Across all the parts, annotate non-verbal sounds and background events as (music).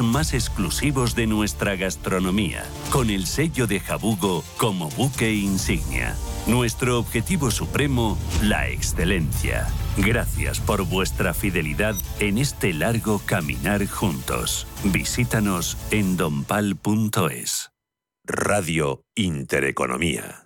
más exclusivos de nuestra gastronomía, con el sello de Jabugo como buque insignia. Nuestro objetivo supremo, la excelencia. Gracias por vuestra fidelidad en este largo caminar juntos. Visítanos en donpal.es. Radio Intereconomía.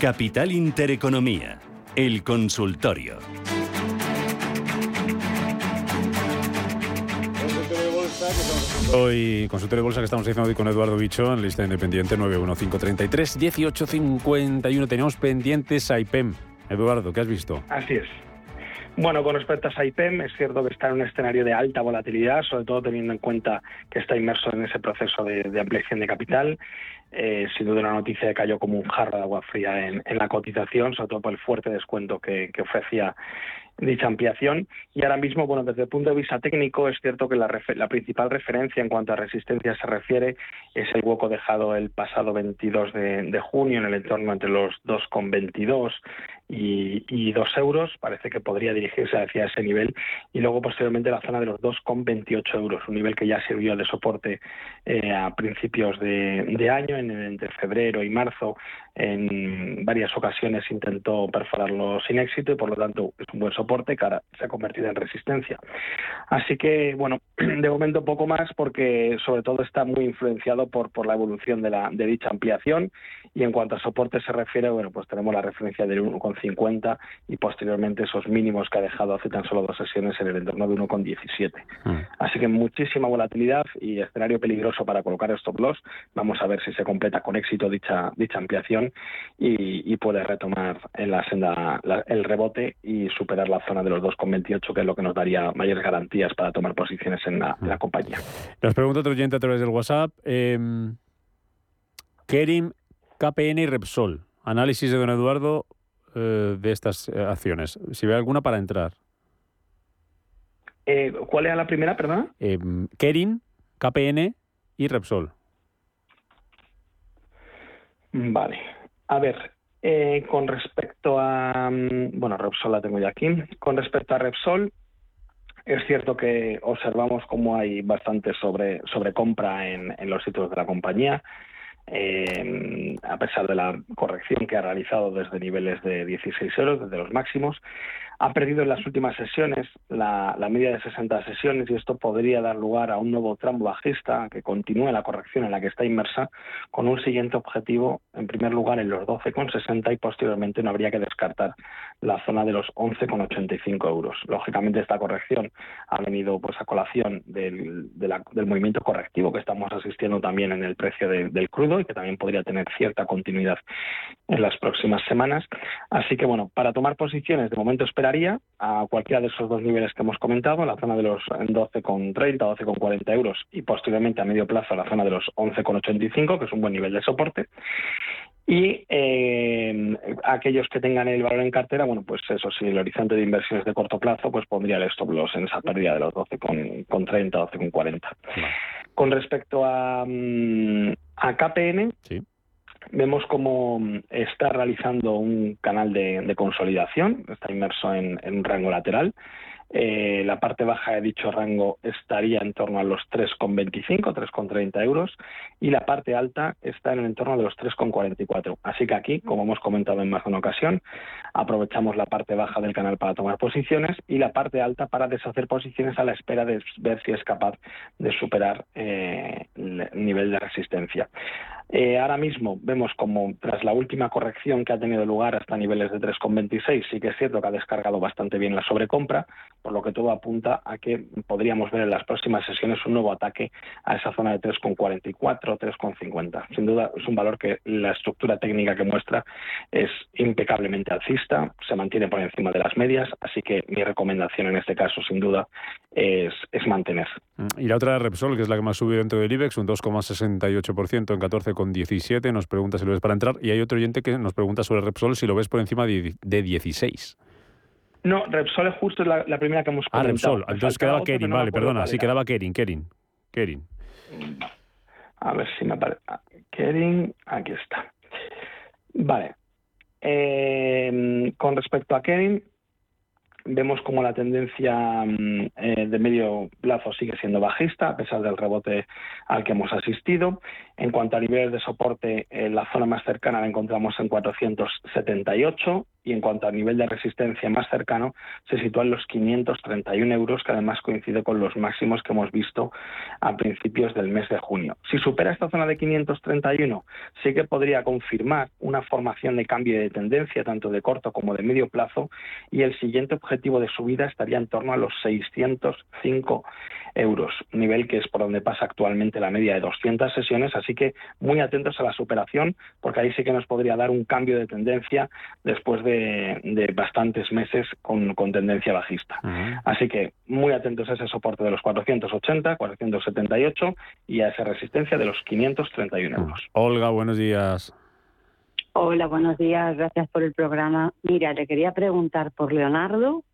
Capital Intereconomía, el consultorio. Hoy, consultorio de bolsa que estamos haciendo hoy con Eduardo Bicho, en lista independiente 91533 1851. Tenemos pendientes a IPEM. Eduardo, ¿qué has visto? Así es. Bueno, con respecto a Saipem, es cierto que está en un escenario de alta volatilidad, sobre todo teniendo en cuenta que está inmerso en ese proceso de, ampliación de capital. Eh, sin duda una noticia que cayó como un jarro de agua fría en, la cotización, sobre todo por el fuerte descuento que, ofrecía dicha ampliación. Y ahora mismo, bueno, desde el punto de vista técnico, es cierto que la, principal referencia en cuanto a resistencia se refiere es el hueco dejado el pasado 22 de, de junio en el entorno entre los 2,22 y, y 2 euros. Parece que podría dirigirse hacia ese nivel. Y luego, posteriormente, la zona de los 2,28 euros, un nivel que ya sirvió de soporte eh, a principios de, de año, en, entre febrero y marzo. En varias ocasiones intentó perforarlo sin éxito y, por lo tanto, es un buen soporte que ahora se ha convertido en resistencia. Así que, bueno, (clears throat) de momento poco más porque, sobre todo, está muy influenciado por, por la evolución de, la, de dicha ampliación. Y en cuanto a soporte se refiere, bueno, pues tenemos la referencia del 1,5 50 y posteriormente esos mínimos que ha dejado hace tan solo dos sesiones en el entorno de 1,17. Mm. Así que muchísima volatilidad y escenario peligroso para colocar stop loss. Vamos a ver si se completa con éxito dicha, dicha ampliación y, puede retomar en la senda el rebote y superar la zona de los 2,28, que es lo que nos daría mayores garantías para tomar posiciones en la, mm. compañía. Nos pregunta otro oyente a través del WhatsApp. Eh, Kerim, KPN y Repsol. Análisis de don Eduardo eh, de estas eh, acciones? Si ve alguna para entrar. Eh, ¿Cuál era la primera, perdón? Kerin, KPN y Repsol. Vale. A ver, con respecto a... Mm, bueno, Repsol la tengo ya aquí. Con respecto a Repsol, es cierto que observamos cómo hay bastante sobre, sobre compra en, en los sitios de la compañía eh, a pesar de la corrección que ha realizado desde niveles de 16 euros, desde los máximos ha perdido en las últimas sesiones la, media de 60 sesiones y esto podría dar lugar a un nuevo tramo bajista que continúe la corrección en la que está inmersa con un siguiente objetivo, en primer lugar en los 12,60 y posteriormente no habría que descartar la zona de los 11,85 euros. Lógicamente esta corrección ha venido pues a colación del, del movimiento correctivo que estamos asistiendo también en el precio del crudo y que también podría tener cierta continuidad en las próximas semanas. Así que bueno, para tomar posiciones de momento esperar a cualquiera de esos dos niveles que hemos comentado, la zona de los 12,30, 12,40 euros y posteriormente a medio plazo la zona de los 11,85, que es un buen nivel de soporte. Y eh, aquellos que tengan el valor en cartera, bueno, pues eso, si el horizonte de inversiones de corto plazo, pues pondría el stop loss en esa pérdida de los 12,30, 12,40. Con respecto a, mm, a KPN, sí vemos cómo mm, está realizando un canal de, consolidación, está inmerso en, un rango lateral. Eh, la parte baja de dicho rango estaría en torno a los 3,25, 3,30 euros y la parte alta está en el entorno de los 3,44. Así que aquí, como hemos comentado en más de una ocasión, aprovechamos la parte baja del canal para tomar posiciones y la parte alta para deshacer posiciones a la espera de ver si es capaz de superar eh, el nivel de resistencia. Eh, ahora mismo vemos como tras la última corrección que ha tenido lugar hasta niveles de 3,26, sí que es cierto que ha descargado bastante bien la sobrecompra, por lo que todo apunta a que podríamos ver en las próximas sesiones un nuevo ataque a esa zona de 3,44, 3,50. Sin duda es un valor que la estructura técnica que muestra es impecablemente alcista, se mantiene por encima de las medias, así que mi recomendación en este caso sin duda es, es mantener. Y la otra Repsol, que es la que más subido dentro del IBEX, un 2,68% en 14,17, nos pregunta si lo ves para entrar. Y hay otro oyente que nos pregunta sobre Repsol si lo ves por encima de, 16. No, Repsol es justo la, primera que hemos comentado. Ah, Repsol. Entonces quedaba Kerin, vale, perdona. Sí, quedaba Kerin, Kerin. Kerin. A ver si me aparece. Ah, Kerin, aquí está. Vale. Eh, con respecto a Kerin, vemos como la tendencia mm, eh, de medio plazo sigue siendo bajista, a pesar del rebote al que hemos asistido. En cuanto a niveles de soporte, eh, la zona más cercana la encontramos en 478 y en cuanto a nivel de resistencia más cercano, se sitúa en los 531 euros, que además coincide con los máximos que hemos visto a principios del mes de junio. Si supera esta zona de 531, sí que podría confirmar una formación de cambio de tendencia, tanto de corto como de medio plazo, y el siguiente objetivo de subida estaría en torno a los 605 euros, nivel que es por donde pasa actualmente la media de 200 sesiones, así que muy atentos a la superación, porque ahí sí que nos podría dar un cambio de tendencia después de, bastantes meses con, tendencia bajista. Así que muy atentos a ese soporte de los 480, 478 y a esa resistencia de los 531 euros. Olga, buenos días. Hola, buenos días, gracias por el programa. Mira, le quería preguntar por Leonardo,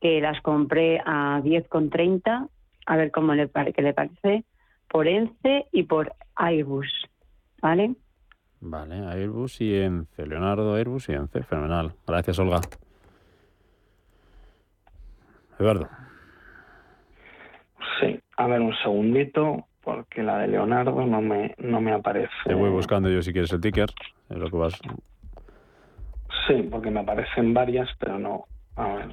que las compré a 10,30 a ver cómo le, qué le parece, por ENCE y por Airbus, ¿vale? Vale, Airbus y ENCE, Leonardo, Airbus y ENCE, fenomenal. Gracias, Olga. Eduardo. Sí, a ver un segundito, porque la de Leonardo no me, no me aparece. Te voy buscando yo si quieres el ticker, es lo que vas. Sí, porque me aparecen varias, pero no. A ver.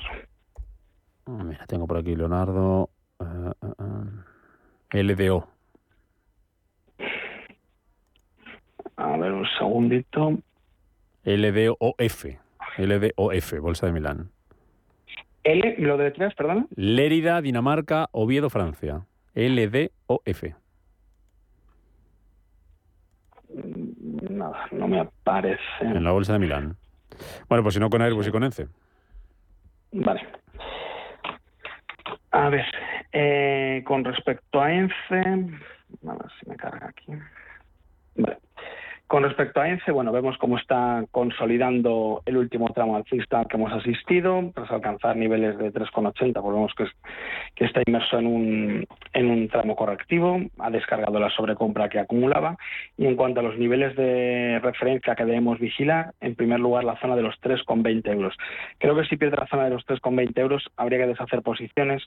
Mira, tengo por aquí Leonardo, Uh, uh, uh. LDO. A ver, un segundito. LDOF. LDOF, Bolsa de Milán. L, lo de detrás, perdón. Lérida, Dinamarca, Oviedo, Francia. LDOF. Mm, nada, no me aparece. En la Bolsa de Milán. Bueno, pues si no con Airbus y con ENCE. Vale. A ver, eh, con respecto a ENCE, a ver si me carga aquí. Vale. Con respecto a ENCE, bueno, vemos cómo está consolidando el último tramo alcista que hemos asistido, tras alcanzar niveles de 3,80, pues vemos que, que está inmerso en un, en un tramo correctivo, ha descargado la sobrecompra que acumulaba, y en cuanto a los niveles de referencia que debemos vigilar, en primer lugar la zona de los 3,20 euros. Creo que si pierde la zona de los 3,20 euros habría que deshacer posiciones,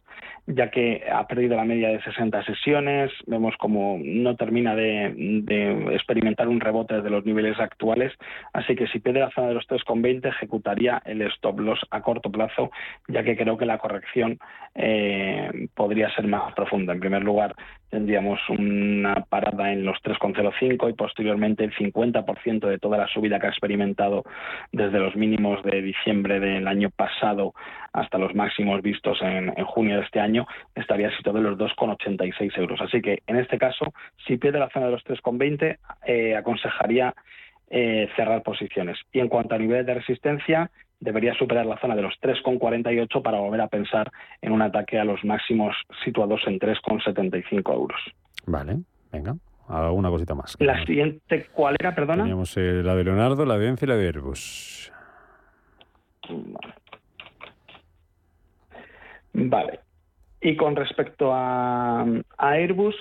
ya que ha perdido la media de 60 sesiones, vemos como no termina de experimentar un rebote de los niveles actuales, así que si pierde la zona de los 3,20 ejecutaría el stop loss a corto plazo, ya que creo que la corrección eh, podría ser más profunda. En primer lugar, tendríamos una parada en los 3,05 y posteriormente el 50% de toda la subida que ha experimentado desde los mínimos de diciembre del año pasado hasta los máximos vistos en, junio de este año estaría situado en los 2,86 euros. Así que en este caso, si pierde la zona de los 3,20, eh, aconsejaría eh, cerrar posiciones. Y en cuanto a nivel de resistencia, debería superar la zona de los 3,48 para volver a pensar en un ataque a los máximos situados en 3,75 euros. Vale, venga. Alguna cosita más. La siguiente, ¿cuál era, perdona? Teníamos eh, la de Leonardo, la de Ence y la de Airbus. Vale. Y con respecto a, a Airbus,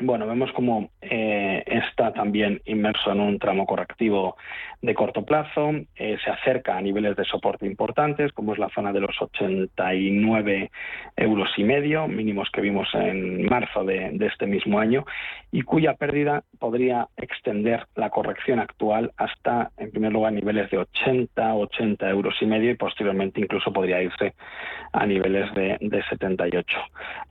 bueno, vemos como eh, está también inmerso en un tramo correctivo de corto plazo, eh, se acerca a niveles de soporte importantes, como es la zona de los 89 euros y medio, mínimos que vimos en marzo de, este mismo año, y cuya pérdida podría extender la corrección actual hasta, en primer lugar, niveles de 80, 80 euros y medio y posteriormente incluso podría irse a niveles de, de 78.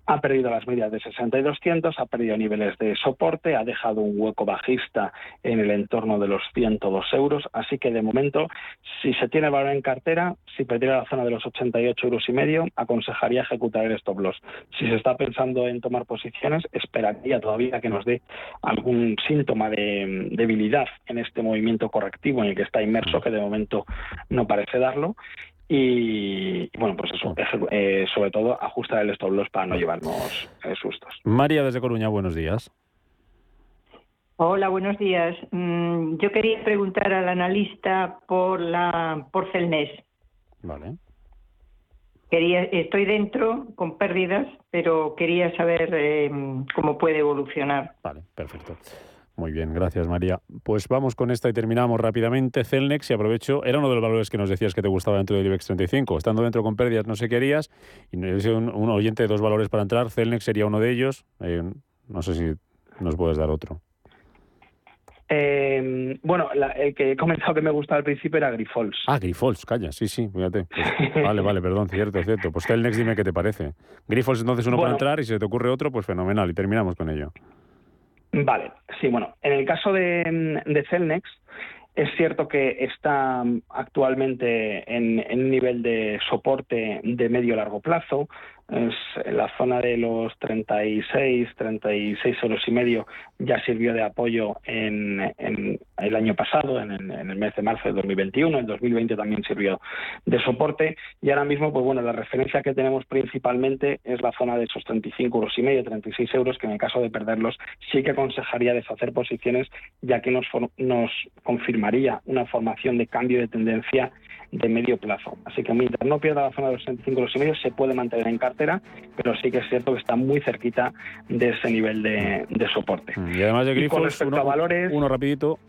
Ha perdido las medias de 60 y 200, ha perdido niveles de soporte, ha dejado un hueco bajista en el entorno de los 102 euros, así que de momento, si se tiene valor en cartera, si perdiera la zona de los 88 euros y medio, aconsejaría ejecutar el stop loss. Si se está pensando en tomar posiciones, esperaría todavía que nos dé algún síntoma de debilidad en este movimiento correctivo en el que está inmerso, que de momento no parece darlo, y, bueno, pues eso, eh, sobre todo ajustar el stop loss para no llevarnos eh, sustos. María desde Coruña, buenos días. Hola, buenos días. Mm, yo quería preguntar al analista por la por Celnes. Vale. Quería, estoy dentro con pérdidas, pero quería saber eh, cómo puede evolucionar. Vale, perfecto. Muy bien, gracias María. Pues vamos con esta y terminamos rápidamente. Celnex, y aprovecho, era uno de los valores que nos decías que te gustaba dentro del IBEX 35. Estando dentro con pérdidas no sé qué harías, y un, un oyente de dos valores para entrar, Celnex sería uno de ellos. Eh, no sé si nos puedes dar otro. Eh, bueno, el que he comentado que me gustaba al principio era Grifols. Ah, Grifols, calla, sí, sí, fíjate. Pues, (laughs) vale, vale, perdón, cierto, cierto. Pues Celnex, dime qué te parece. Grifols, entonces uno para entrar y si te ocurre otro, pues fenomenal, y terminamos con ello. Vale, sí, bueno, en el caso de, de Celnex, es cierto que está actualmente en, un nivel de soporte de medio largo plazo es la zona de los 36, 36 euros y medio ya sirvió de apoyo en, el año pasado, en, el mes de marzo de 2021, en 2020 también sirvió de soporte. Y ahora mismo, pues bueno, la referencia que tenemos principalmente es la zona de esos 35 euros y medio, 36 euros, que en el caso de perderlos sí que aconsejaría deshacer posiciones, ya que nos, nos confirmaría una formación de cambio de tendencia de medio plazo. Así que mientras no pierda la zona de los 65 euros y medio, se puede mantener en cartera, pero sí que es cierto que está muy cerquita de ese nivel de, soporte. Mm, y además de Grifos, uno, valores, uno rapidito.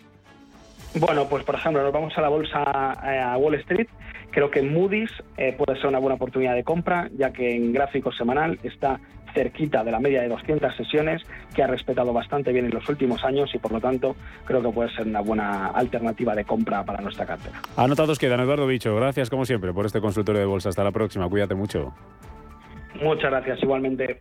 Bueno, pues por ejemplo, nos vamos a la bolsa a Wall Street. Creo que Moody's eh, puede ser una buena oportunidad de compra, ya que en gráfico semanal está cerquita de la media de 200 sesiones, que ha respetado bastante bien en los últimos años y por lo tanto creo que puede ser una buena alternativa de compra para nuestra cartera. Anotados quedan, Eduardo Bicho. Gracias como siempre por este consultorio de bolsa. Hasta la próxima. Cuídate mucho. Muchas gracias, igualmente.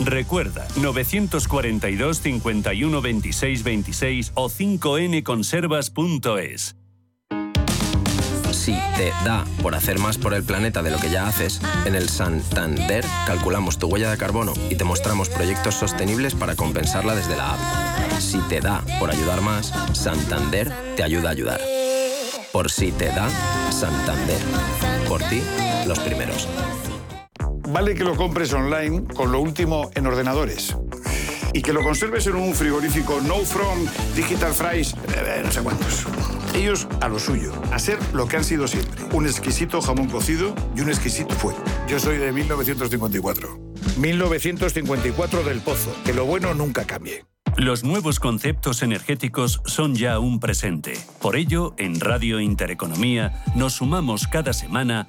Recuerda, 942 51 26 26 o 5nconservas.es. Si te da por hacer más por el planeta de lo que ya haces, en el Santander calculamos tu huella de carbono y te mostramos proyectos sostenibles para compensarla desde la app. Si te da por ayudar más, Santander te ayuda a ayudar. Por si te da, Santander. Por ti, los primeros. Vale que lo compres online con lo último en ordenadores. Y que lo conserves en un frigorífico No From, Digital Fries, eh, no sé cuántos. Ellos a lo suyo, a ser lo que han sido siempre. Un exquisito jamón cocido y un exquisito fuego. Yo soy de 1954. 1954 del Pozo. Que lo bueno nunca cambie. Los nuevos conceptos energéticos son ya un presente. Por ello, en Radio Intereconomía nos sumamos cada semana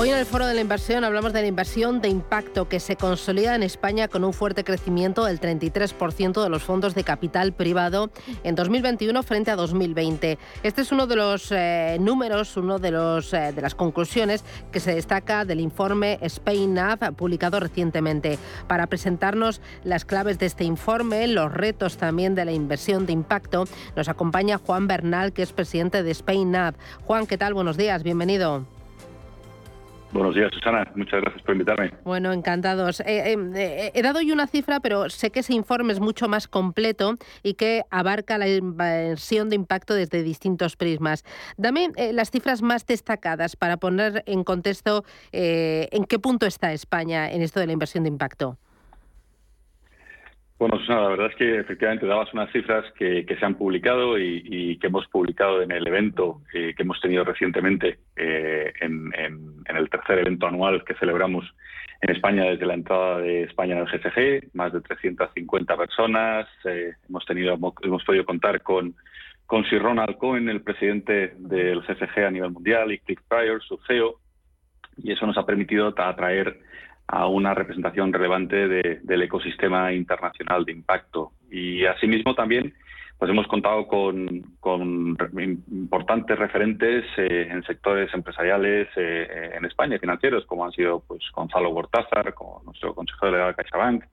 Hoy en el Foro de la Inversión hablamos de la inversión de impacto que se consolida en España con un fuerte crecimiento del 33% de los fondos de capital privado en 2021 frente a 2020. Este es uno de los eh, números, uno de, eh, de las conclusiones que se destaca del informe Spain Nav publicado recientemente. Para presentarnos las claves de este informe, los retos también de la inversión de impacto, nos acompaña Juan Bernal, que es presidente de Spain Nav. Juan, ¿qué tal? Buenos días, bienvenido. Buenos días, Susana. Muchas gracias por invitarme. Bueno, encantados. Eh, eh, eh, he dado hoy una cifra, pero sé que ese informe es mucho más completo y que abarca la inversión de impacto desde distintos prismas. Dame las cifras más destacadas para poner en contexto en qué punto está España en esto de la inversión de impacto. Bueno, Susana, la verdad es que efectivamente dabas unas cifras que, se han publicado y, que hemos publicado en el evento que hemos tenido recientemente, eh, en, el tercer evento anual que celebramos en España desde la entrada de España en el GCG, más de 350 personas. Eh, hemos tenido, hemos podido contar con con Sir Ronald Cohen, el presidente del GCG a nivel mundial, y Cliff Pryor, su CEO, y eso nos ha permitido atraer a una representación relevante del ecosistema internacional de impacto. Y asimismo también pues hemos contado con, importantes referentes eh, en sectores empresariales eh, en España, financieros, como han sido pues Gonzalo Gortázar, como nuestro consejero de CaixaBank,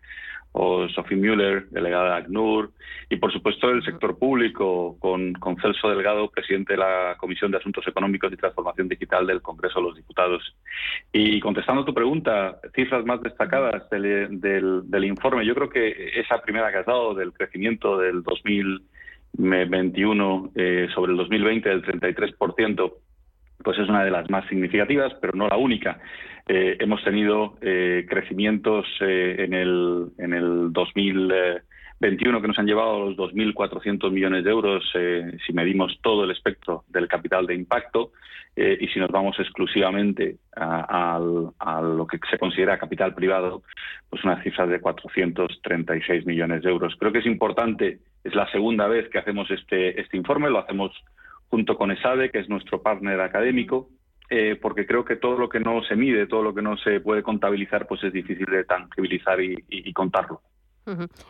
o Sophie Müller, delegada de ACNUR, y por supuesto el sector público, con, con, Celso Delgado, presidente de la Comisión de Asuntos Económicos y Transformación Digital del Congreso de los Diputados. Y contestando a tu pregunta, cifras más destacadas del, del, informe, yo creo que esa primera que has dado del crecimiento del 2021 eh, sobre el 2020 del 33%, pues es una de las más significativas, pero no la única. Eh, hemos tenido eh, crecimientos eh, en, el, en el 2021 que nos han llevado a los 2.400 millones de euros si medimos todo el espectro del capital de impacto y si nos vamos exclusivamente a, lo que se considera capital privado, pues una cifra de 436 millones de euros. Creo que es importante, es la segunda vez que hacemos este, este informe, lo hacemos junto con ESADE, que es nuestro partner académico, eh, porque creo que todo lo que no se mide, todo lo que no se puede contabilizar, pues es difícil de tangibilizar y, contarlo.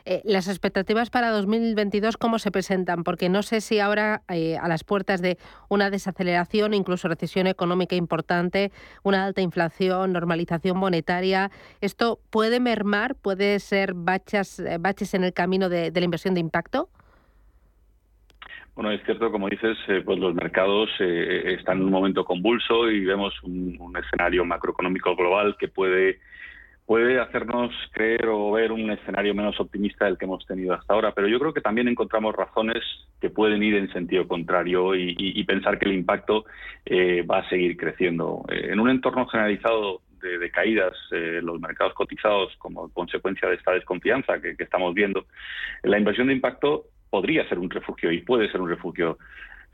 Eh, las expectativas para 2022, ¿cómo se presentan? Porque no sé si ahora, eh, a las puertas de una desaceleración, incluso recesión económica importante, una alta inflación, normalización monetaria, ¿esto puede mermar, puede ser baches en el camino de la inversión de impacto? Bueno, es cierto, como dices, eh, pues los mercados eh, están en un momento convulso y vemos un, escenario macroeconómico global que puede puede hacernos creer o ver un escenario menos optimista del que hemos tenido hasta ahora, pero yo creo que también encontramos razones que pueden ir en sentido contrario y, pensar que el impacto eh, va a seguir creciendo. en un entorno generalizado de, caídas en los mercados cotizados como consecuencia de esta desconfianza que, que estamos viendo, la inversión de impacto podría ser un refugio y puede ser un refugio.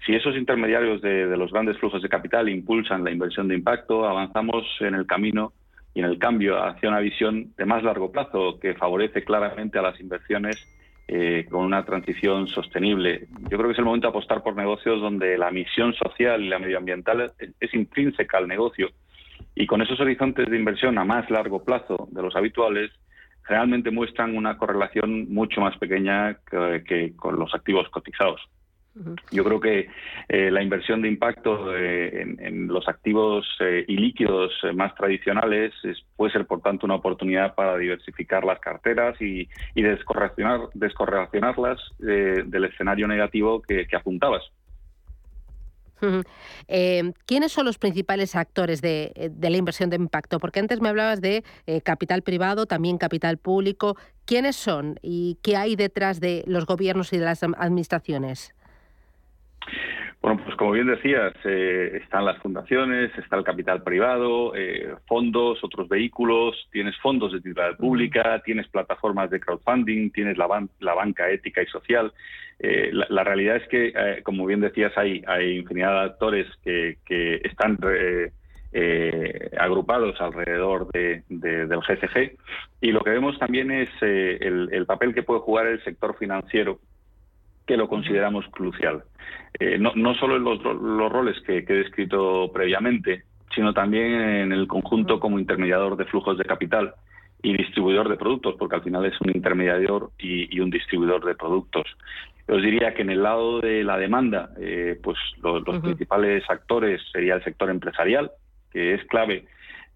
Si esos intermediarios de, los grandes flujos de capital impulsan la inversión de impacto, avanzamos en el camino y en el cambio hacia una visión de más largo plazo que favorece claramente a las inversiones eh, con una transición sostenible. Yo creo que es el momento de apostar por negocios donde la misión social y la medioambiental es, intrínseca al negocio y con esos horizontes de inversión a más largo plazo de los habituales, realmente muestran una correlación mucho más pequeña que, con los activos cotizados. Yo creo que eh, la inversión de impacto eh, en, los activos eh, y líquidos más tradicionales puede ser, por tanto, una oportunidad para diversificar las carteras y, y descorrelacionar, descorrelacionarlas del escenario negativo que apuntabas. Em, ¿Quiénes son los principales actores de, la inversión de impacto? Porque antes me hablabas de eh, capital privado, también capital público. ¿Quiénes son y qué hay detrás de los gobiernos y de las administraciones? Bueno, pues como bien decías, eh, están las fundaciones, está el capital privado, eh, fondos, otros vehículos, tienes fondos de titularidad pública, tienes plataformas de crowdfunding, tienes la, banca ética y social. Eh, la, realidad es que, como bien decías, hay, hay infinidad de actores que, están agrupados alrededor del GCG y lo que vemos también es el papel que puede jugar el sector financiero que lo consideramos crucial. Eh, no, no, solo en los, los roles que, que, he descrito previamente, sino también en el conjunto como intermediador de flujos de capital y distribuidor de productos, porque al final es un intermediador y, y un distribuidor de productos. Os diría que en el lado de la demanda, eh, pues los, los principales actores sería el sector empresarial, que es clave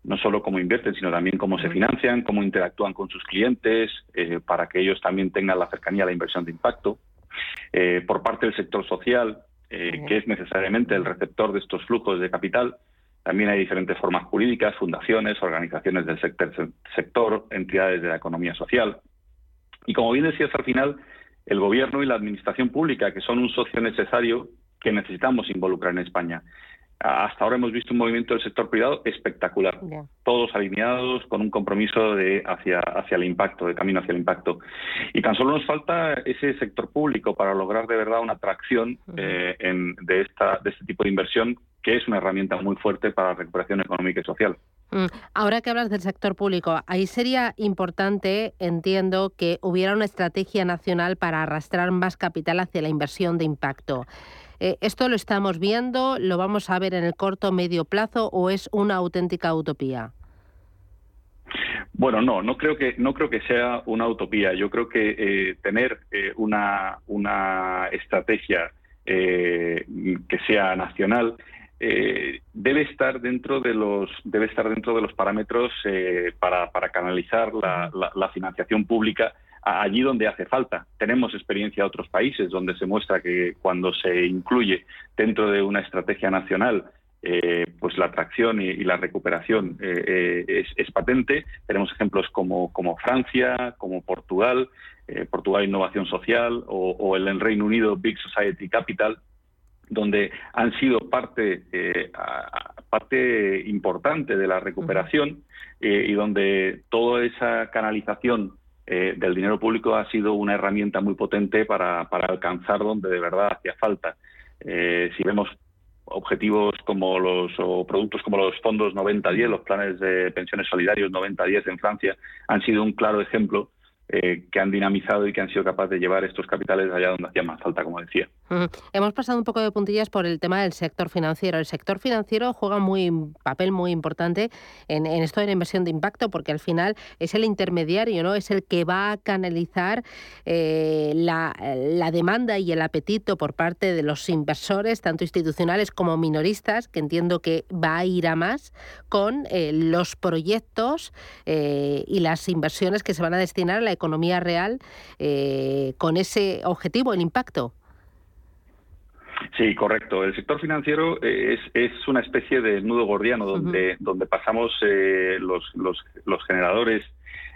no solo cómo invierten, sino también cómo se financian, cómo interactúan con sus clientes, eh, para que ellos también tengan la cercanía a la inversión de impacto. Eh, por parte del sector social, eh, que es necesariamente el receptor de estos flujos de capital, también hay diferentes formas jurídicas, fundaciones, organizaciones del sector, sector entidades de la economía social. Y como bien decías al final, el gobierno y la administración pública, que son un socio necesario que necesitamos involucrar en España. Hasta ahora hemos visto un movimiento del sector privado espectacular, todos alineados con un compromiso de hacia, hacia el impacto, de camino hacia el impacto. Y tan solo nos falta ese sector público para lograr de verdad una atracción eh, en, de, esta, de este tipo de inversión, que es una herramienta muy fuerte para la recuperación económica y social. Mm, ahora que hablas del sector público, ahí sería importante, entiendo, que hubiera una estrategia nacional para arrastrar más capital hacia la inversión de impacto. Eh, ¿Esto lo estamos viendo? ¿Lo vamos a ver en el corto medio plazo o es una auténtica utopía? Bueno, no, no creo que no creo que sea una utopía. Yo creo que eh, tener eh, una, una estrategia que sea nacional debe estar dentro de los debe estar dentro de los parámetros para, para, canalizar la, la financiación pública allí donde hace falta. Tenemos experiencia de otros países donde se muestra que cuando se incluye dentro de una estrategia nacional eh, pues la atracción y, la recuperación eh, eh, es, patente. Tenemos ejemplos como, como Francia, como Portugal, Portugal Innovación Social o, el Reino Unido Big Society Capital, donde han sido parte, parte importante de la recuperación y donde toda esa canalización eh, del dinero público ha sido una herramienta muy potente para, para alcanzar donde de verdad hacía falta. Eh, si vemos objetivos como los o productos como los fondos 90-10, los planes de pensiones solidarios 90-10 en Francia, han sido un claro ejemplo eh, que han dinamizado y que han sido capaces de llevar estos capitales allá donde hacía más falta, como decía. Hemos pasado un poco de puntillas por el tema del sector financiero. El sector financiero juega un papel muy importante en, esto de la inversión de impacto, porque al final es el intermediario, ¿no? Es el que va a canalizar eh, la, demanda y el apetito por parte de los inversores, tanto institucionales como minoristas, que entiendo que va a ir a más con eh, los proyectos y las inversiones que se van a destinar a la economía real eh, con ese objetivo, el impacto. Sí, correcto. El sector financiero es, es una especie de nudo gordiano donde, donde pasamos eh, los, los, los, generadores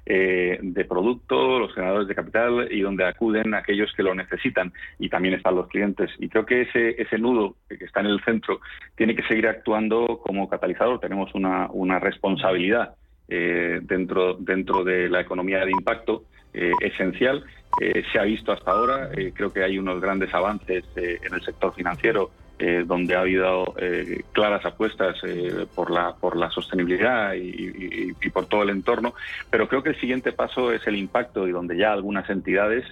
eh, de producto, los generadores de capital y donde acuden aquellos que lo necesitan y también están los clientes. Y creo que ese, ese nudo que está en el centro tiene que seguir actuando como catalizador. Tenemos una, una responsabilidad eh, dentro, dentro de la economía de impacto eh, esencial. Eh, se ha visto hasta ahora, creo que hay unos grandes avances en el sector financiero donde ha habido claras apuestas por, la, por la sostenibilidad y, por todo el entorno, pero creo que el siguiente paso es el impacto y donde ya algunas entidades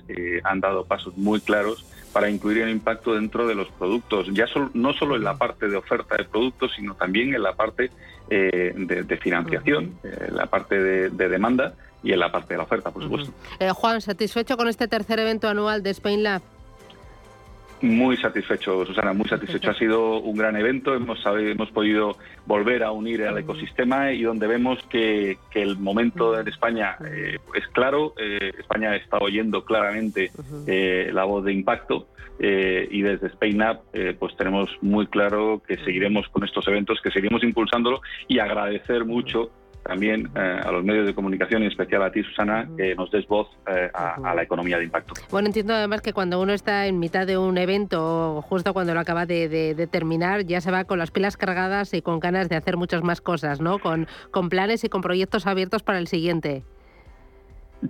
han dado pasos muy claros para incluir el impacto dentro de los productos, ya no solo en la parte de oferta de productos, sino también en la parte eh, de, financiación, eh, la parte de, demanda y en la parte de la oferta, por supuesto. Eh, Juan, ¿satisfecho con este tercer evento anual de Spain Lab? Muy satisfecho, Susana, muy satisfecho. Ha sido un gran evento, hemos, hemos podido volver a unir al ecosistema y donde vemos que, el momento en España es claro, España está oyendo claramente la voz de impacto eh, y desde Spain Up eh, pues tenemos muy claro que seguiremos con estos eventos, que seguiremos impulsándolo y agradecer mucho también eh, a los medios de comunicación, y en especial a ti, Susana, que nos des voz a, la economía de impacto. Bueno, entiendo además que cuando uno está en mitad de un evento, justo cuando lo acaba de, terminar, ya se va con las pilas cargadas y con ganas de hacer muchas más cosas, ¿no? Con, con planes y con proyectos abiertos para el siguiente.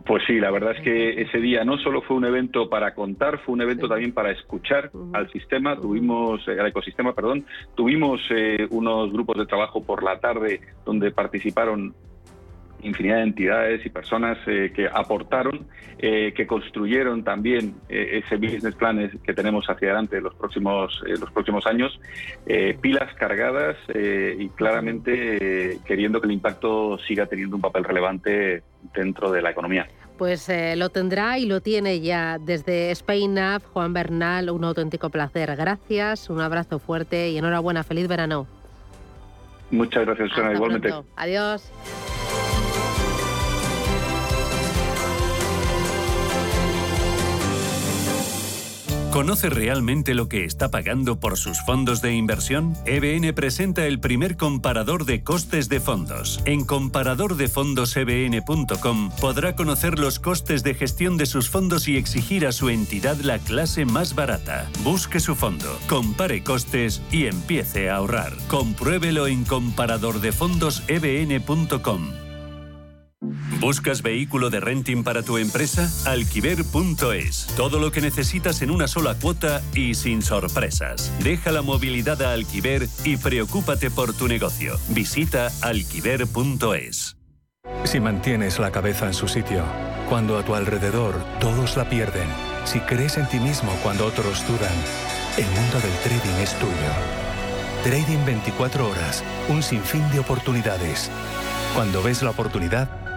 Pues sí, la verdad es que ese día no solo fue un evento para contar, fue un evento también para escuchar al sistema. Tuvimos, eh, al ecosistema, perdón, tuvimos eh, unos grupos de trabajo por la tarde donde participaron infinidad de entidades y personas eh, que aportaron, eh, que construyeron también eh, ese business plan que tenemos hacia adelante los próximos, los próximos años, pilas cargadas y claramente queriendo que el impacto siga teniendo un papel relevante dentro de la economía. Pues lo tendrá y lo tiene ya desde Spain Up, Juan Bernal, un auténtico placer. Gracias, un abrazo fuerte y enhorabuena, feliz verano. Muchas gracias, Susana, igualmente. Adiós. ¿Conoce realmente lo que está pagando por sus fondos de inversión? EBN presenta el primer comparador de costes de fondos. En comparadordefondosebn.com podrá conocer los costes de gestión de sus fondos y exigir a su entidad la clase más barata. Busque su fondo, compare costes y empiece a ahorrar. Compruébelo en comparadordefondosebn.com. ¿Buscas vehículo de renting para tu empresa? Alquiver.es. Todo lo que necesitas en una sola cuota y sin sorpresas. Deja la movilidad a Alquiver y preocúpate por tu negocio. Visita alquiver.es. Si mantienes la cabeza en su sitio, cuando a tu alrededor todos la pierden, si crees en ti mismo cuando otros dudan, el mundo del trading es tuyo. Trading 24 horas, un sinfín de oportunidades. Cuando ves la oportunidad,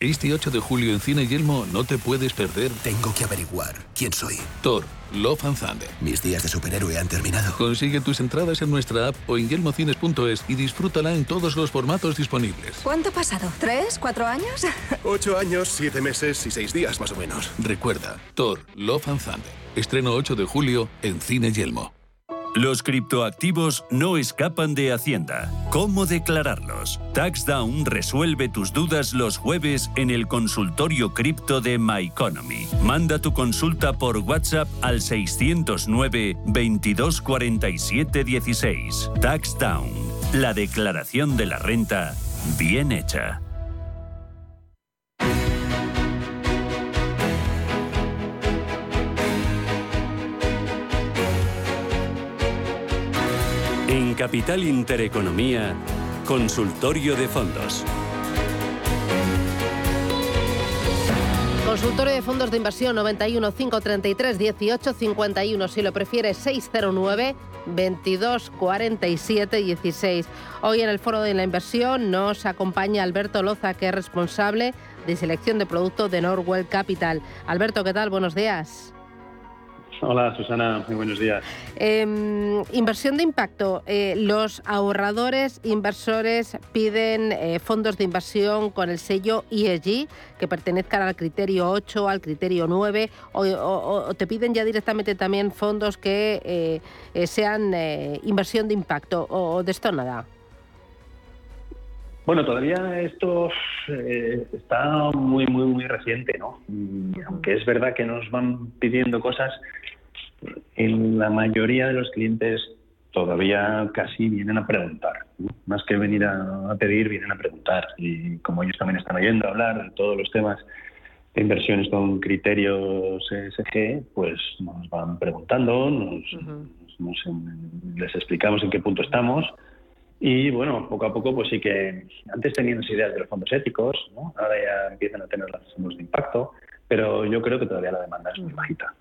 Este 8 de julio en Cine Yelmo no te puedes perder. Tengo que averiguar quién soy. Thor, Love and Thunder. Mis días de superhéroe han terminado. Consigue tus entradas en nuestra app o en yelmocines.es y disfrútala en todos los formatos disponibles. ¿Cuánto ha pasado? ¿Tres? ¿Cuatro años? (laughs) Ocho años, siete meses y seis días más o menos. Recuerda, Thor, Love and Thunder. Estreno 8 de julio en Cine Yelmo. Los criptoactivos no escapan de Hacienda. ¿Cómo declararlos? TaxDown resuelve tus dudas los jueves en el consultorio cripto de MyEconomy. Manda tu consulta por WhatsApp al 609 2247 16. TaxDown. La declaración de la renta bien hecha. En Capital Intereconomía, Consultorio de Fondos. Consultorio de fondos de inversión 91 533 18 51. Si lo prefiere 609 22 47 16. Hoy en el Foro de la Inversión nos acompaña Alberto Loza, que es responsable de selección de productos de Norwell Capital. Alberto, ¿qué tal? Buenos días. Hola Susana, muy buenos días. Em, inversión de impacto. Eh, los ahorradores inversores piden eh, fondos de inversión con el sello ESG que pertenezcan al criterio 8, al criterio 9, o, te piden ya directamente también fondos que eh, sean inversión de impacto, o de esto nada. Bueno, todavía esto está muy, muy, muy reciente, ¿no? aunque es verdad que nos van pidiendo cosas, en la mayoría de los clientes todavía casi vienen a preguntar. Más que venir a, pedir, vienen a preguntar. Y como ellos también están oyendo hablar de todos los temas de inversiones con criterios ESG, pues nos van preguntando, nos, les explicamos en qué punto estamos. Y bueno, poco a poco, pues sí que antes tenían ideas de los fondos éticos, ahora ya empiezan a tener los fondos de impacto, pero yo creo que todavía la demanda es muy bajita.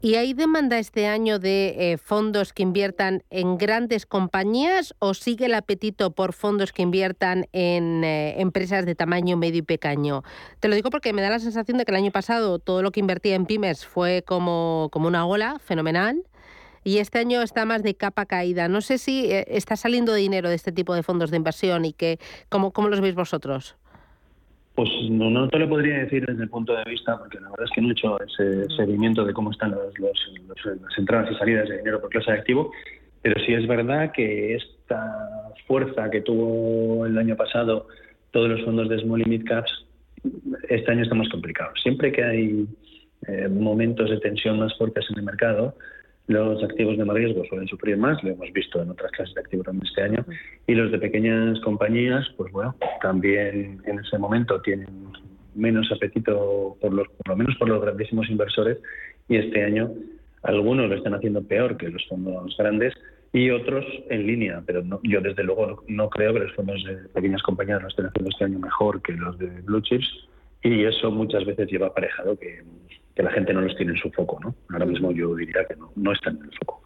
¿Y hay demanda este año de eh, fondos que inviertan en grandes compañías o sigue el apetito por fondos que inviertan en eh, empresas de tamaño medio y pequeño? Te lo digo porque me da la sensación de que el año pasado todo lo que invertía en pymes fue como, como una ola fenomenal y este año está más de capa caída. No sé si eh, está saliendo dinero de este tipo de fondos de inversión y que, ¿cómo, cómo los veis vosotros? Pues no, te lo podría decir desde el punto de vista, porque la verdad es que no he hecho ese seguimiento de cómo están los, las entradas y salidas de dinero por clase de activo, pero sí es verdad que esta fuerza que tuvo el año pasado todos los fondos de Small y Mid Caps, este año está más complicado. Siempre que hay eh, momentos de tensión más fuertes en el mercado, los activos de más riesgo suelen sufrir más, lo hemos visto en otras clases de activos también este año, y los de pequeñas compañías, pues bueno, también en ese momento tienen menos apetito, por, los, por lo menos por los grandísimos inversores, y este año algunos lo están haciendo peor que los fondos grandes y otros en línea, pero no, yo desde luego no, creo que los fondos de pequeñas compañías lo estén haciendo este año mejor que los de blue chips, y eso muchas veces lleva aparejado que que la gente no los tiene en su foco, ¿no? Ahora mismo yo diría que no, no están en el foco.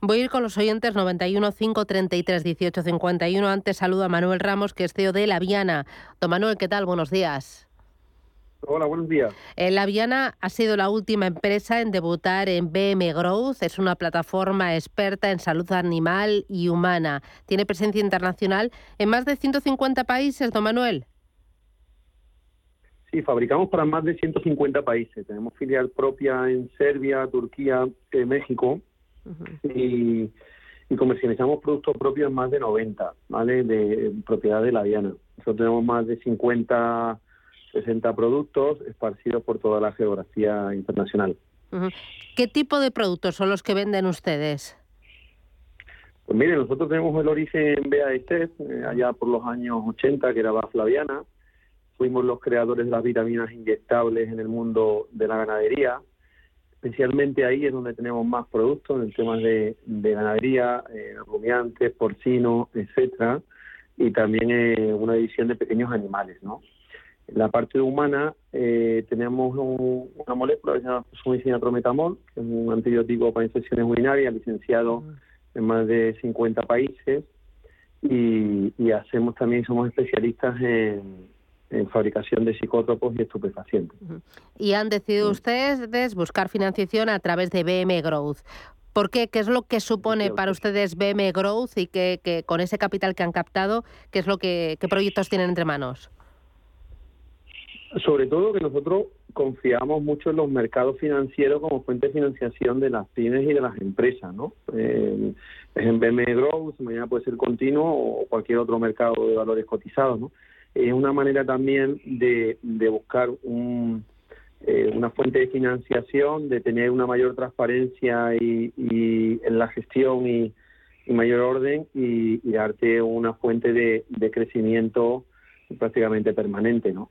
Voy a ir con los oyentes 91 533 18 51. Antes saludo a Manuel Ramos, que es CEO de La Viana. Don Manuel, ¿qué tal? Buenos días. Hola, buenos días. Eh, la Viana ha sido la última empresa en debutar en BM Growth. Es una plataforma experta en salud animal y humana. Tiene presencia internacional en más de 150 países, don Manuel. Sí, fabricamos para más de 150 países. Tenemos filial propia en Serbia, Turquía, eh, México y, comercializamos productos propios en más de 90, ¿vale? De propiedad de la Diana. Nosotros tenemos más de 50, 60 productos esparcidos por toda la geografía internacional. ¿Qué tipo de productos son los que venden ustedes? Pues mire, nosotros tenemos el origen BASF, eh, allá por los años 80, que era Flaviana fuimos los creadores de las vitaminas inyectables en el mundo de la ganadería. Especialmente ahí es donde tenemos más productos en temas de, ganadería, eh, rumiantes, porcinos, etcétera, y también eh, una división de pequeños animales, ¿no? En la parte humana eh, tenemos una molécula que se llama que es un antibiótico para infecciones urinarias licenciado en más de 50 países y, y hacemos también, somos especialistas en, en fabricación de psicótropos y estupefacientes. Y han decidido ustedes buscar financiación a través de BM Growth. ¿Por qué? ¿Qué es lo que supone para ustedes BM Growth y que, con ese capital que han captado, qué es lo que qué proyectos tienen entre manos? Sobre todo que nosotros confiamos mucho en los mercados financieros como fuente de financiación de las pymes y de las empresas, ¿no? Eh, en BM Growth, mañana puede ser continuo o cualquier otro mercado de valores cotizados, ¿no? Es una manera también de, de buscar un, eh, una fuente de financiación, de tener una mayor transparencia y, en la gestión y, mayor orden y, darte una fuente de, de crecimiento prácticamente permanente, ¿no?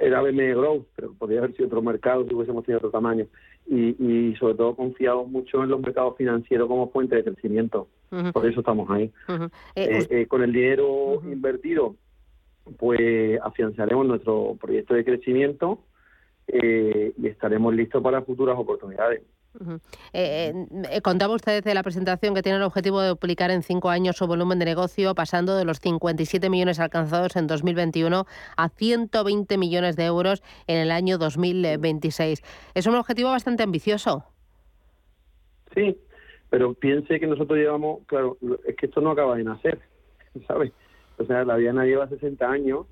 Era BM Growth, pero podría haber sido otro mercado si hubiésemos tenido otro tamaño. Y, y sobre todo confiamos mucho en los mercados financieros como fuente de crecimiento. Por eso estamos ahí. Eh, eh, eh, con el dinero invertido, pues afianzaremos nuestro proyecto de crecimiento y estaremos listos para futuras oportunidades. Eh, eh, contaba usted de la presentación que tiene el objetivo de duplicar en cinco años su volumen de negocio, pasando de los 57 millones alcanzados en 2021 a 120 millones de euros en el año 2026. Es un objetivo bastante ambicioso. Sí, pero piense que nosotros llevamos, claro, es que esto no acaba de nacer, (laughs) ¿sabes? O sea, la Diana lleva 60 años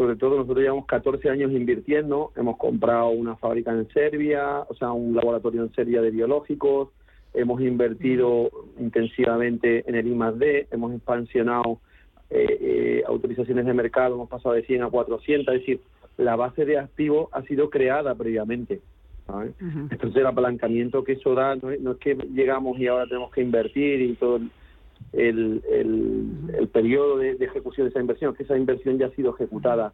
sobre todo nosotros llevamos 14 años invirtiendo, hemos comprado una fábrica en Serbia, o sea, un laboratorio en Serbia de biológicos, hemos invertido intensivamente en el I+D, hemos expansionado eh, eh, autorizaciones de mercado, hemos pasado de 100 a 400, es decir, la base de activos ha sido creada previamente. Entonces el apalancamiento que eso da no es, no es, que llegamos y ahora tenemos que invertir y todo el, el, el, periodo de, ejecución de esa inversión, que esa inversión ya ha sido ejecutada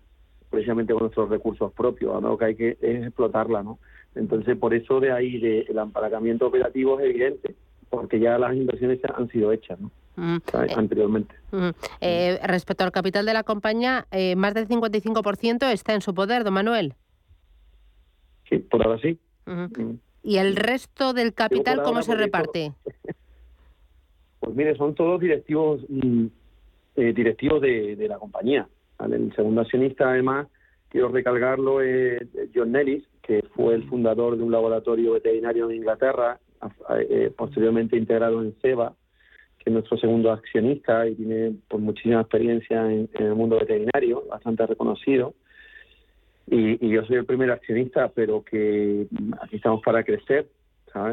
precisamente con nuestros recursos propios, ¿no? que hay que explotarla. ¿no? Entonces, por eso de ahí de, el apalancamiento operativo es evidente, porque ya las inversiones han sido hechas ¿no? anteriormente. Eh, respecto al capital de la compañía, eh, más del 55% está en su poder, don Manuel. Sí, por ahora sí. ¿Y el resto del capital cómo se reparte? Mire, son todos directivos mm, eh, directivos de, la compañía. El segundo accionista, además, quiero recalcarlo, es John Nellis, que fue el fundador de un laboratorio veterinario en Inglaterra, eh, posteriormente integrado en SEBA, que es nuestro segundo accionista y tiene por muchísima experiencia en, el mundo veterinario, bastante reconocido. Y, y, yo soy el primer accionista, pero que aquí estamos para crecer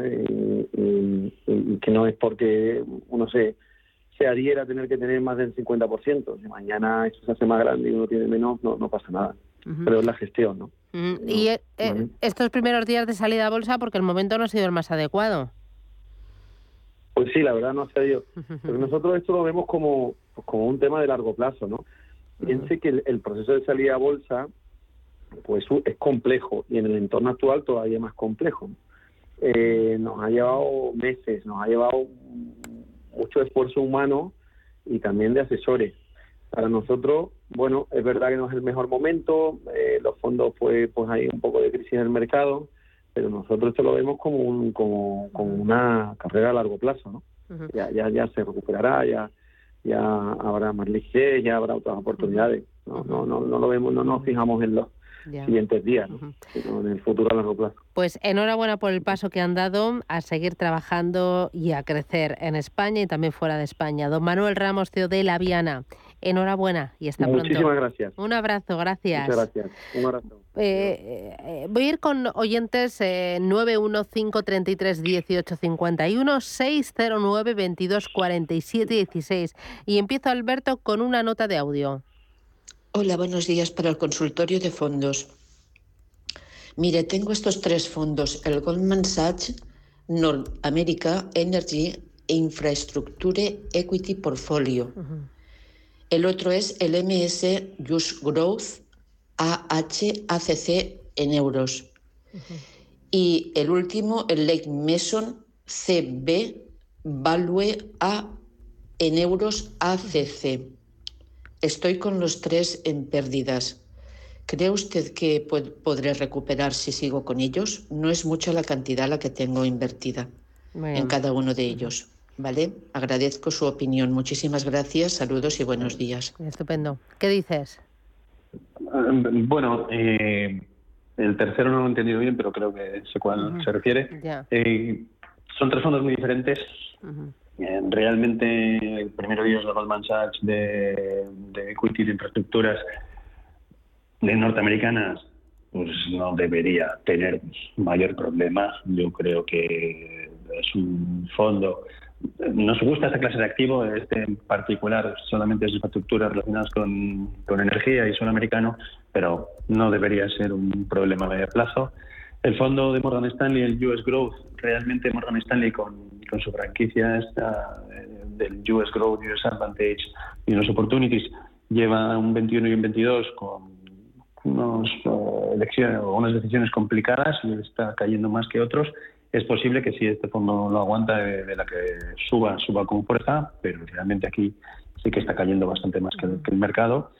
y, que no es porque uno se, se adhiera a tener que tener más del 50%. Si mañana eso se hace más grande y uno tiene menos, no, no pasa nada. pero es la gestión, ¿no? Y eh, eh, estos primeros días de salida a bolsa, porque el momento no ha sido el más adecuado. Pues sí, la verdad no ha sido. (laughs) Pero nosotros esto lo vemos como, pues como un tema de largo plazo, ¿no? Piense que el, proceso de salida a bolsa pues es complejo y en el entorno actual todavía más complejo. Eh, nos ha llevado meses, nos ha llevado mucho esfuerzo humano y también de asesores. Para nosotros, bueno, es verdad que no es el mejor momento, eh, los fondos pues, pues hay un poco de crisis en el mercado, pero nosotros esto lo vemos como, un, como, como una carrera a largo plazo, ¿no? ya, ya, ya se recuperará, ya, ya habrá más liquidez, ya habrá otras oportunidades. No, no, no, no lo vemos, no nos fijamos en los siguientes días, sino en el futuro a largo plazo. Pues enhorabuena por el paso que han dado a seguir trabajando y a crecer en España y también fuera de España. Don Manuel Ramos, CEO de La Viana, enhorabuena y hasta pronto. Muchísimas gracias. Un abrazo, gracias. Muchas gracias. Un abrazo. Eh, eh, voy a ir con oyentes eh, 915331851 609 22 16 y empiezo Alberto con una nota de audio. Hola, buenos días para el consultorio de fondos. Mire, tengo estos tres fondos, el Goldman Sachs, North America Energy e Infrastructure Equity Portfolio. El otro es el MS Just Growth AHACC en euros. Y el último, el Lake Mason CB Value A en euros ACC. Estoy con los tres en pérdidas. ¿Cree usted que podré recuperar si sigo con ellos? No es mucha la cantidad la que tengo invertida en cada uno de ellos. ¿Vale? Agradezco su opinión. Muchísimas gracias, saludos y buenos días. Estupendo. ¿Qué dices? Um, bueno, eh, el tercero no lo he entendido bien, pero creo que sé cuál se refiere. Eh, son tres fondos muy diferentes. Eh, realmente, el primero de ellos, la Goldman Sachs de, de equity de infraestructuras de norteamericanas, pues no debería tener mayor problema. Yo creo que es un fondo nos gusta esta clase de activo, este en particular solamente es infraestructuras relacionadas con, con energía y suelo americano, pero no debería ser un problema a medio plazo. El fondo de Morgan Stanley, el US Growth, realmente Morgan Stanley con, con su franquicia esta, eh, del US Growth, US Advantage y los Opportunities, lleva un 21 y un 22 con unos, uh, elecciones, unas decisiones complicadas y está cayendo más que otros es posible que si este fondo lo aguanta, de, la que suba, suba con fuerza, pero realmente aquí sí que está cayendo bastante más que, el mercado.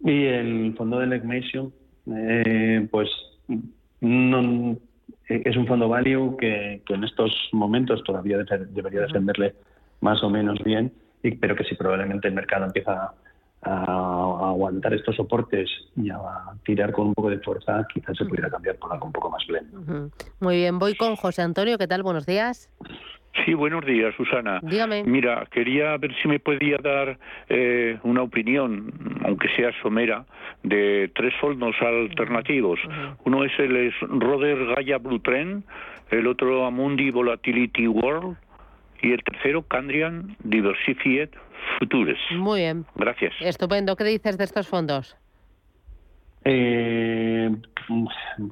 Y el fondo de Legmation, eh, pues no, es un fondo value que, en estos momentos todavía debería defenderle más o menos bien, y, pero que si probablemente el mercado empieza a, aguantar estos soportes y a tirar con un poco de fuerza, quizás se pudiera cambiar por algo un poco más blend. Muy bien, voy con José Antonio. ¿Qué tal? Buenos días. Sí, buenos días, Susana. Dígame. Mira, quería ver si me podía dar eh, una opinión, aunque sea somera, de tres fondos alternativos. Uno es el Roder Gaia Blue Trend, el otro Amundi Volatility World y el tercero Candrian Diversified Futures. Muy bien. Gracias. Estupendo. ¿Qué dices de estos fondos? Eh,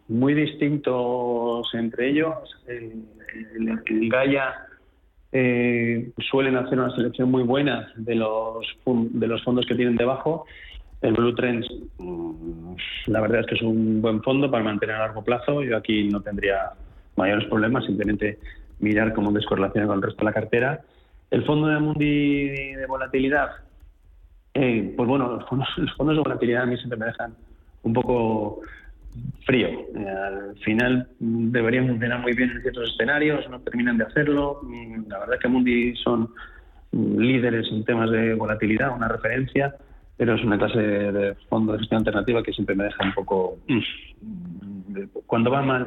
muy distintos entre ellos. El, Gaia eh, suelen hacer una selección muy buena de los, de los fondos que tienen debajo. El Blue Trends, mm, la verdad es que es un buen fondo para mantener a largo plazo. Yo aquí no tendría mayores problemas, simplemente mirar cómo descorrelaciona con el resto de la cartera. El fondo de Mundi de volatilidad, eh, pues bueno, los fondos, de volatilidad a mí siempre me dejan un poco frío. Eh, al final deberían funcionar muy bien en ciertos escenarios, no terminan de hacerlo. Mm, la verdad es que Mundi son líderes en temas de volatilidad, una referencia, pero es una clase de, fondo de gestión alternativa que siempre me deja un poco... Mm, cuando va mal,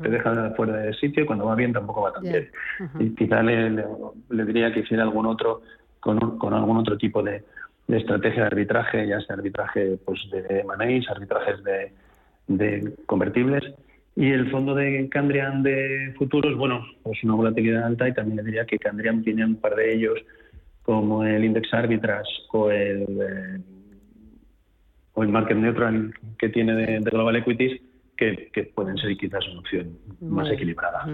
te deja fuera de sitio y cuando va bien tampoco va tan bien. Y quizá le, le, diría que hiciera algún otro con, con algún otro tipo de, de, estrategia de arbitraje, ya sea arbitraje pues de manéis, arbitrajes de, de convertibles. Y el fondo de Candrian de futuros, bueno, pues una volatilidad alta y también le diría que Candrian tiene un par de ellos como el Index Arbitrage o el, eh, o el market neutral que tiene de, de Global Equities, que, que, pueden ser quizás una opción más equilibrada.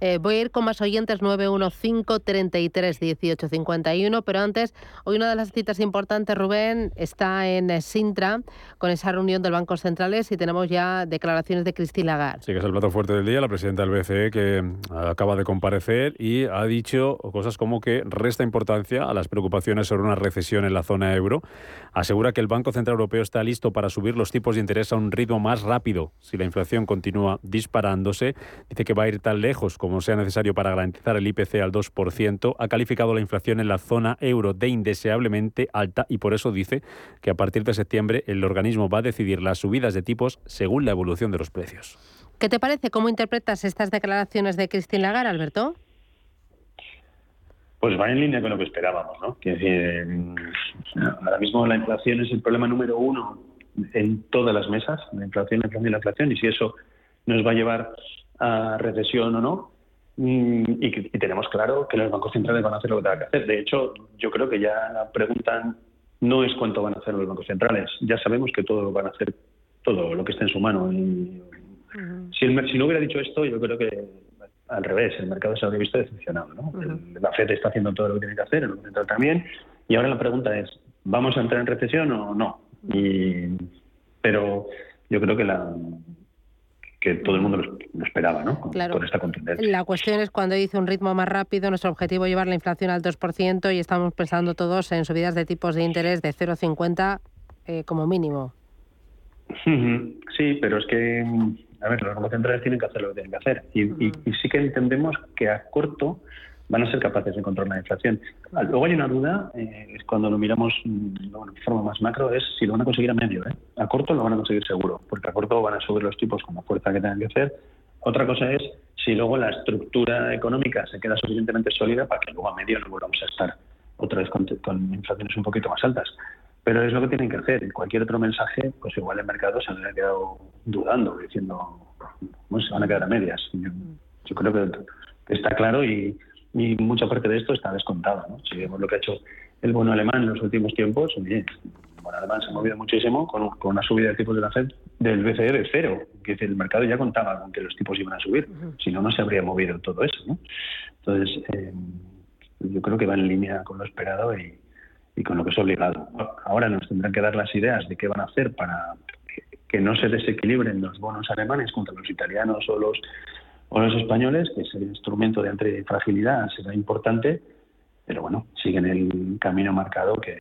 Eh, voy a ir con más oyentes 915 33 18 51, pero antes, hoy una de las citas importantes, Rubén, está en eh, Sintra con esa reunión del Banco Centrales y tenemos ya declaraciones de Cristina Lagarde. Sí, que es el plato fuerte del día, la presidenta del BCE que mm, acaba de comparecer y ha dicho cosas como que resta importancia a las preocupaciones sobre una recesión en la zona euro. Asegura que el Banco Central Europeo está listo para subir los tipos de interés a un ritmo más rápido si la inflación continúa disparándose. Dice que va a ir tan lejos como sea necesario para garantizar el IPC al 2%, ha calificado la inflación en la zona euro de indeseablemente alta y por eso dice que a partir de septiembre el organismo va a decidir las subidas de tipos según la evolución de los precios. ¿Qué te parece? ¿Cómo interpretas estas declaraciones de Christine Lagarde, Alberto? Pues va en línea con lo que esperábamos, ¿no? Que ahora mismo la inflación es el problema número uno en todas las mesas, la inflación, la inflación y la inflación, y si eso nos va a llevar a recesión o no, Mm, y, tenemos claro que los bancos centrales van a hacer lo que tengan que hacer. De hecho, yo creo que ya la pregunta no es cuánto van a hacer los bancos centrales. Ya sabemos que todo van a hacer todo lo que esté en su mano. Y si, el, si no hubiera dicho esto, yo creo que al revés, el mercado se habría visto decepcionado. ¿no? La FED está haciendo todo lo que tiene que hacer, el Banco Central también. Y ahora la pregunta es, ¿vamos a entrar en recesión o no? Y, pero yo creo que la, que todo el mundo lo, esperaba, ¿no? Con, claro. esta contundencia. La cuestión es cuando dice un ritmo más rápido, nuestro objetivo es llevar la inflación al 2% y estamos pensando todos en subidas de tipos de interés de 0,50 eh, como mínimo. Sí, pero es que, a ver, los bancos centrales tienen que hacer lo que tienen que hacer. y sí que entendemos que a corto van a ser capaces de controlar la inflación. Ah, luego hay una duda, eh, cuando lo miramos mm, de forma más macro, es si lo van a conseguir a medio. ¿eh? A corto lo van a conseguir seguro, porque a corto van a subir los tipos con la fuerza que tengan que hacer. Otra cosa es si luego la estructura económica se queda suficientemente sólida para que luego a medio no volvamos a estar otra vez con, inflaciones un poquito más altas. Pero es lo que tienen que hacer. Cualquier otro mensaje, pues igual el mercado se ha quedado dudando, diciendo, bueno, se van a quedar a medias. yo creo que está claro y, y mucha parte de esto está descontado. ¿no? Si vemos lo que ha hecho el bono alemán en los últimos tiempos, el bono alemán se ha movido muchísimo con, una subida de tipos de la FED del BCE de cero, que el mercado ya contaba con que los tipos iban a subir, si no, no se habría movido todo eso. ¿no? Entonces, eh, yo creo que va en línea con lo esperado y, y con lo que es obligado. Ahora nos tendrán que dar las ideas de qué van a hacer para que no se desequilibren los bonos alemanes contra los italianos o los o los españoles, que es el instrumento de antifragilidad, será importante, pero bueno, siguen el camino marcado que,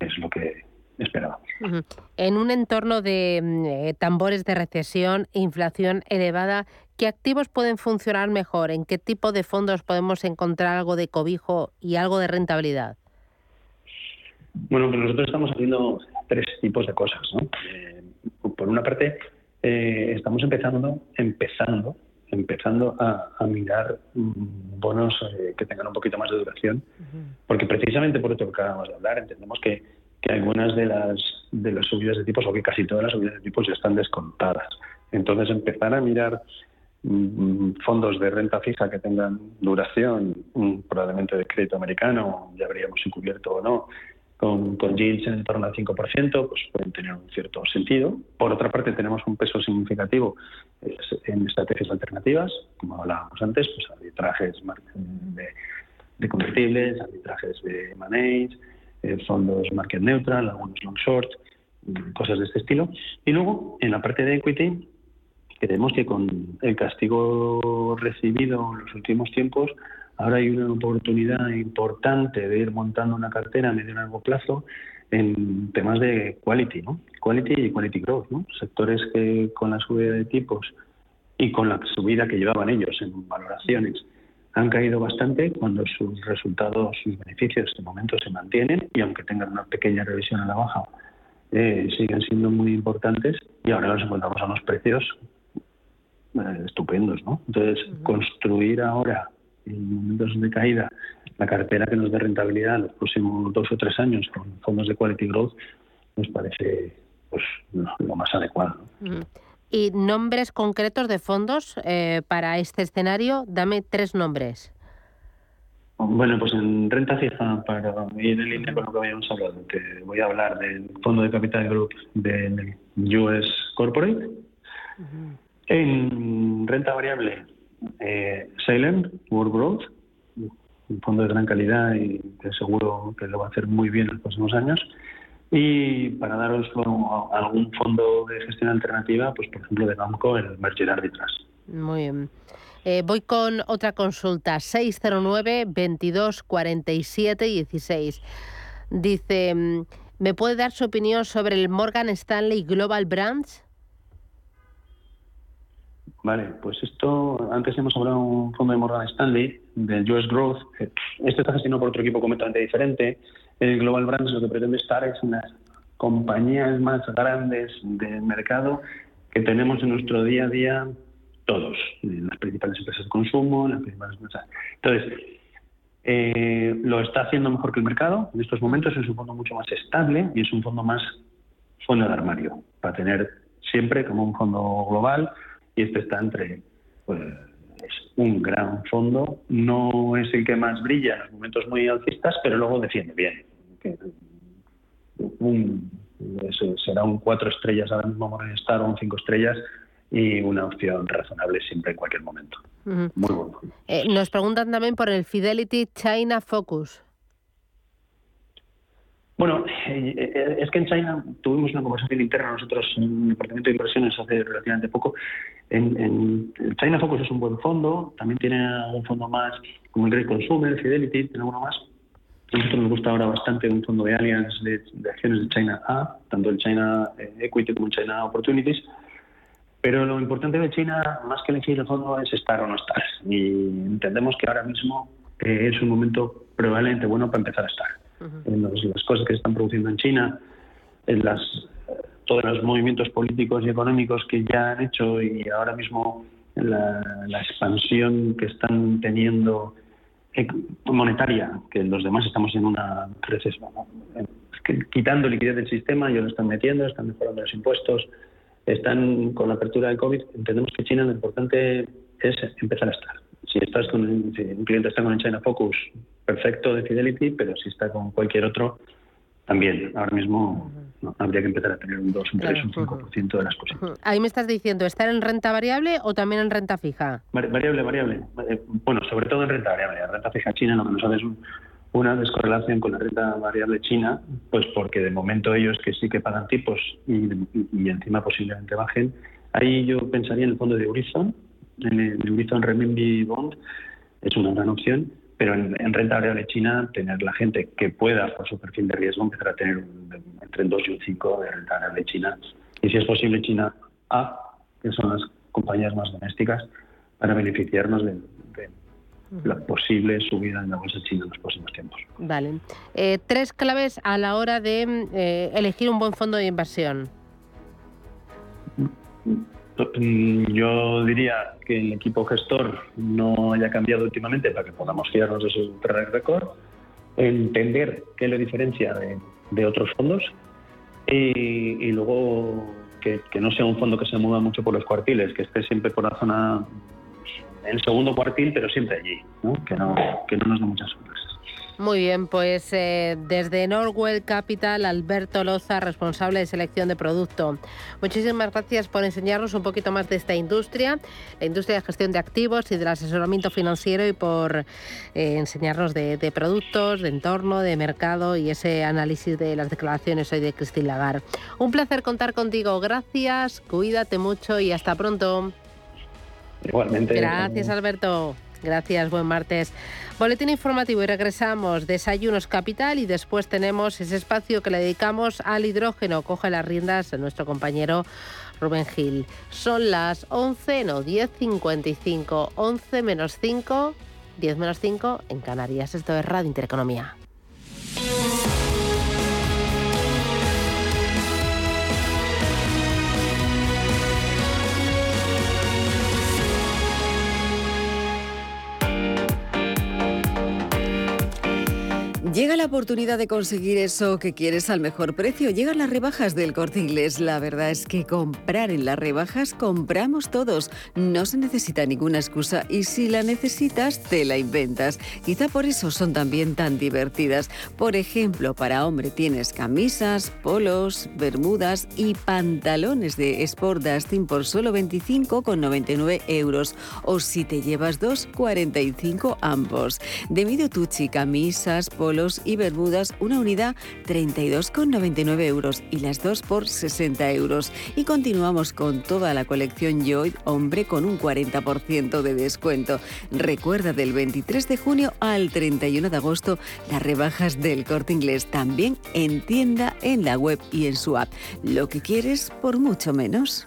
es lo que esperábamos. En un entorno de mm, eh, tambores de recesión e inflación elevada, ¿qué activos pueden funcionar mejor? ¿En qué tipo de fondos podemos encontrar algo de cobijo y algo de rentabilidad? Bueno, pues nosotros estamos haciendo tres tipos de cosas. Eh, por una parte, eh, estamos empezando, empezando empezando a, mirar mm, bonos eh, que tengan un poquito más de duración, porque precisamente por esto que acabamos de hablar, entendemos que, algunas de las, de las subidas de tipos, o que casi todas las subidas de tipos ya están descontadas. Entonces, empezar a mirar mm, fondos de renta fija que tengan duración, mm, probablemente de crédito americano, ya habríamos encubierto o no, con, con yields en torno al 5%, pues pueden tener un cierto sentido. Por otra parte, tenemos un peso significativo en estrategias alternativas, como hablábamos antes, pues arbitrajes de, de convertibles, arbitrajes de manage, eh, fondos market neutral, algunos long short, cosas de este estilo. Y luego, en la parte de equity, creemos que con el castigo recibido en los últimos tiempos, Ahora hay una oportunidad importante de ir montando una cartera a medio y largo plazo en temas de quality, ¿no? Quality y quality growth, ¿no? Sectores que con la subida de tipos y con la subida que llevaban ellos en valoraciones han caído bastante cuando sus resultados, sus beneficios de momento se mantienen y aunque tengan una pequeña revisión a la baja, eh, siguen siendo muy importantes y ahora los encontramos a unos precios eh, estupendos, ¿no? Entonces, construir ahora en momentos de caída la cartera que nos dé rentabilidad en los próximos dos o tres años con fondos de quality growth nos parece pues lo más adecuado. ¿Y nombres concretos de fondos eh, para este escenario? Dame tres nombres. Bueno, pues en renta fija, para ir en línea con lo que habíamos hablado, te voy a hablar del Fondo de Capital Group del US Corporate. En renta variable, eh, Salem, World Growth, un fondo de gran calidad y seguro que lo va a hacer muy bien en los próximos años. Y para daros algún fondo de gestión alternativa, pues por ejemplo de banco, el Merger Arbitras. Muy bien. Eh, voy con otra consulta, 609 22 47 16. Dice, mm, ¿me puede dar su opinión sobre el Morgan Stanley Global Brands? Vale, pues esto, antes hemos hablado de un fondo de Morgan Stanley, del US Growth. Este está gestionado por otro equipo completamente diferente. El Global Brands lo que pretende estar es en las compañías más grandes del mercado que tenemos en nuestro día a día todos, las principales empresas de consumo, las principales empresas. Entonces, eh, lo está haciendo mejor que el mercado. En estos momentos es un fondo mucho más estable y es un fondo más fondo de armario, para tener siempre como un fondo global y este está entre, pues, es un gran fondo, no es el que más brilla en los momentos muy alcistas, pero luego defiende bien. Un, será un cuatro estrellas ahora mismo Morningstar o un cinco estrellas y una opción razonable siempre en cualquier momento. Muy bueno. Eh, nos preguntan también por el Fidelity China Focus. Bueno, eh, eh, es que en China tuvimos una conversación interna nosotros en el Departamento de Inversiones hace relativamente poco. En, China Focus es un buen fondo, también tiene un fondo más como el Great Consumer, Fidelity, tiene uno más. A nosotros nos gusta ahora bastante un fondo de Allianz de, acciones de China A, tanto el China Equity como el China Opportunities pero lo importante de China, más que elegir el fondo, es estar o no estar. Y entendemos que ahora mismo eh, es un momento probablemente bueno para empezar a estar. En las cosas que se están produciendo en China, en las, todos los movimientos políticos y económicos que ya han hecho y ahora mismo la, expansión que están teniendo monetaria, que los demás estamos en una recesión, quitando liquidez del sistema, ellos lo están metiendo, están mejorando los impuestos, están con la apertura de COVID, entendemos que China lo importante es empezar a estar. Si estás con un cliente está con el China Focus, perfecto de Fidelity, pero si está con cualquier otro, también. Ahora mismo habría que empezar a tener un 2, un 3, un 5% de las posiciones. Ahí me estás diciendo, ¿estar en renta variable o también en renta fija? Variable, variable. Eh, bueno, sobre todo en renta variable. La renta fija china lo que nos hace es un, una descorrelación con la renta variable china, pues porque de momento ellos que sí que pagan tipos y, encima posiblemente bajen. Ahí yo pensaría en el fondo de Horizon, en el Horizon Renminbi Bond, es una gran opción, pero en, renta variable china, tener la gente que pueda, por su perfil de riesgo, empezar a tener entre un 2 y un 5 de renta variable china. Y si es posible, China A, que son las compañías más domésticas, para beneficiarnos de, la posible subida en la bolsa china en los próximos tiempos. Vale. Eh, tres claves a la hora de eh, elegir un buen fondo de inversión. Mm, yo diría que el equipo gestor no haya cambiado últimamente para que podamos fiarnos de su track record, entender qué le diferencia de, otros fondos y, luego que, no sea un fondo que se mueva mucho por los cuartiles, que esté siempre por la zona el segundo cuartil, pero siempre allí, Que, no, que no nos da muchas sorpresas. Muy bien, pues eh, desde Norwell Capital, Alberto Loza, responsable de selección de producto. Muchísimas gracias por enseñarnos un poquito más de esta industria, la industria de gestión de activos y del asesoramiento financiero y por eh, enseñarnos de, productos, de entorno, de mercado y ese análisis de las declaraciones hoy de Cristina Lagar. Un placer contar contigo. Gracias, cuídate mucho y hasta pronto. Igualmente. Gracias, Alberto. Gracias, buen martes. Boletín informativo y regresamos. Desayunos Capital y después tenemos ese espacio que le dedicamos al hidrógeno. Coge las riendas de nuestro compañero Rubén Gil. Son las 11, no, 10.55, 11 menos 5, 10 menos 5 en Canarias. Esto es Radio Intereconomía. Llega la oportunidad de conseguir eso que quieres al mejor precio. Llegan las rebajas del corte inglés. La verdad es que comprar en las rebajas compramos todos. No se necesita ninguna excusa y si la necesitas, te la inventas. Quizá por eso son también tan divertidas. Por ejemplo, para hombre tienes camisas, polos, bermudas y pantalones de Sport Dustin por solo 25,99 euros. O si te llevas dos, 45 ambos. De Mido Tucci, camisas, polos y bermudas, una unidad 32,99 euros y las dos por 60 euros. Y continuamos con toda la colección Joy Hombre con un 40% de descuento. Recuerda del 23 de junio al 31 de agosto las rebajas del corte inglés también en tienda, en la web y en su app. Lo que quieres por mucho menos.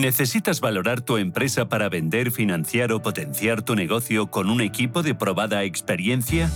¿Necesitas valorar tu empresa para vender, financiar o potenciar tu negocio con un equipo de probada experiencia?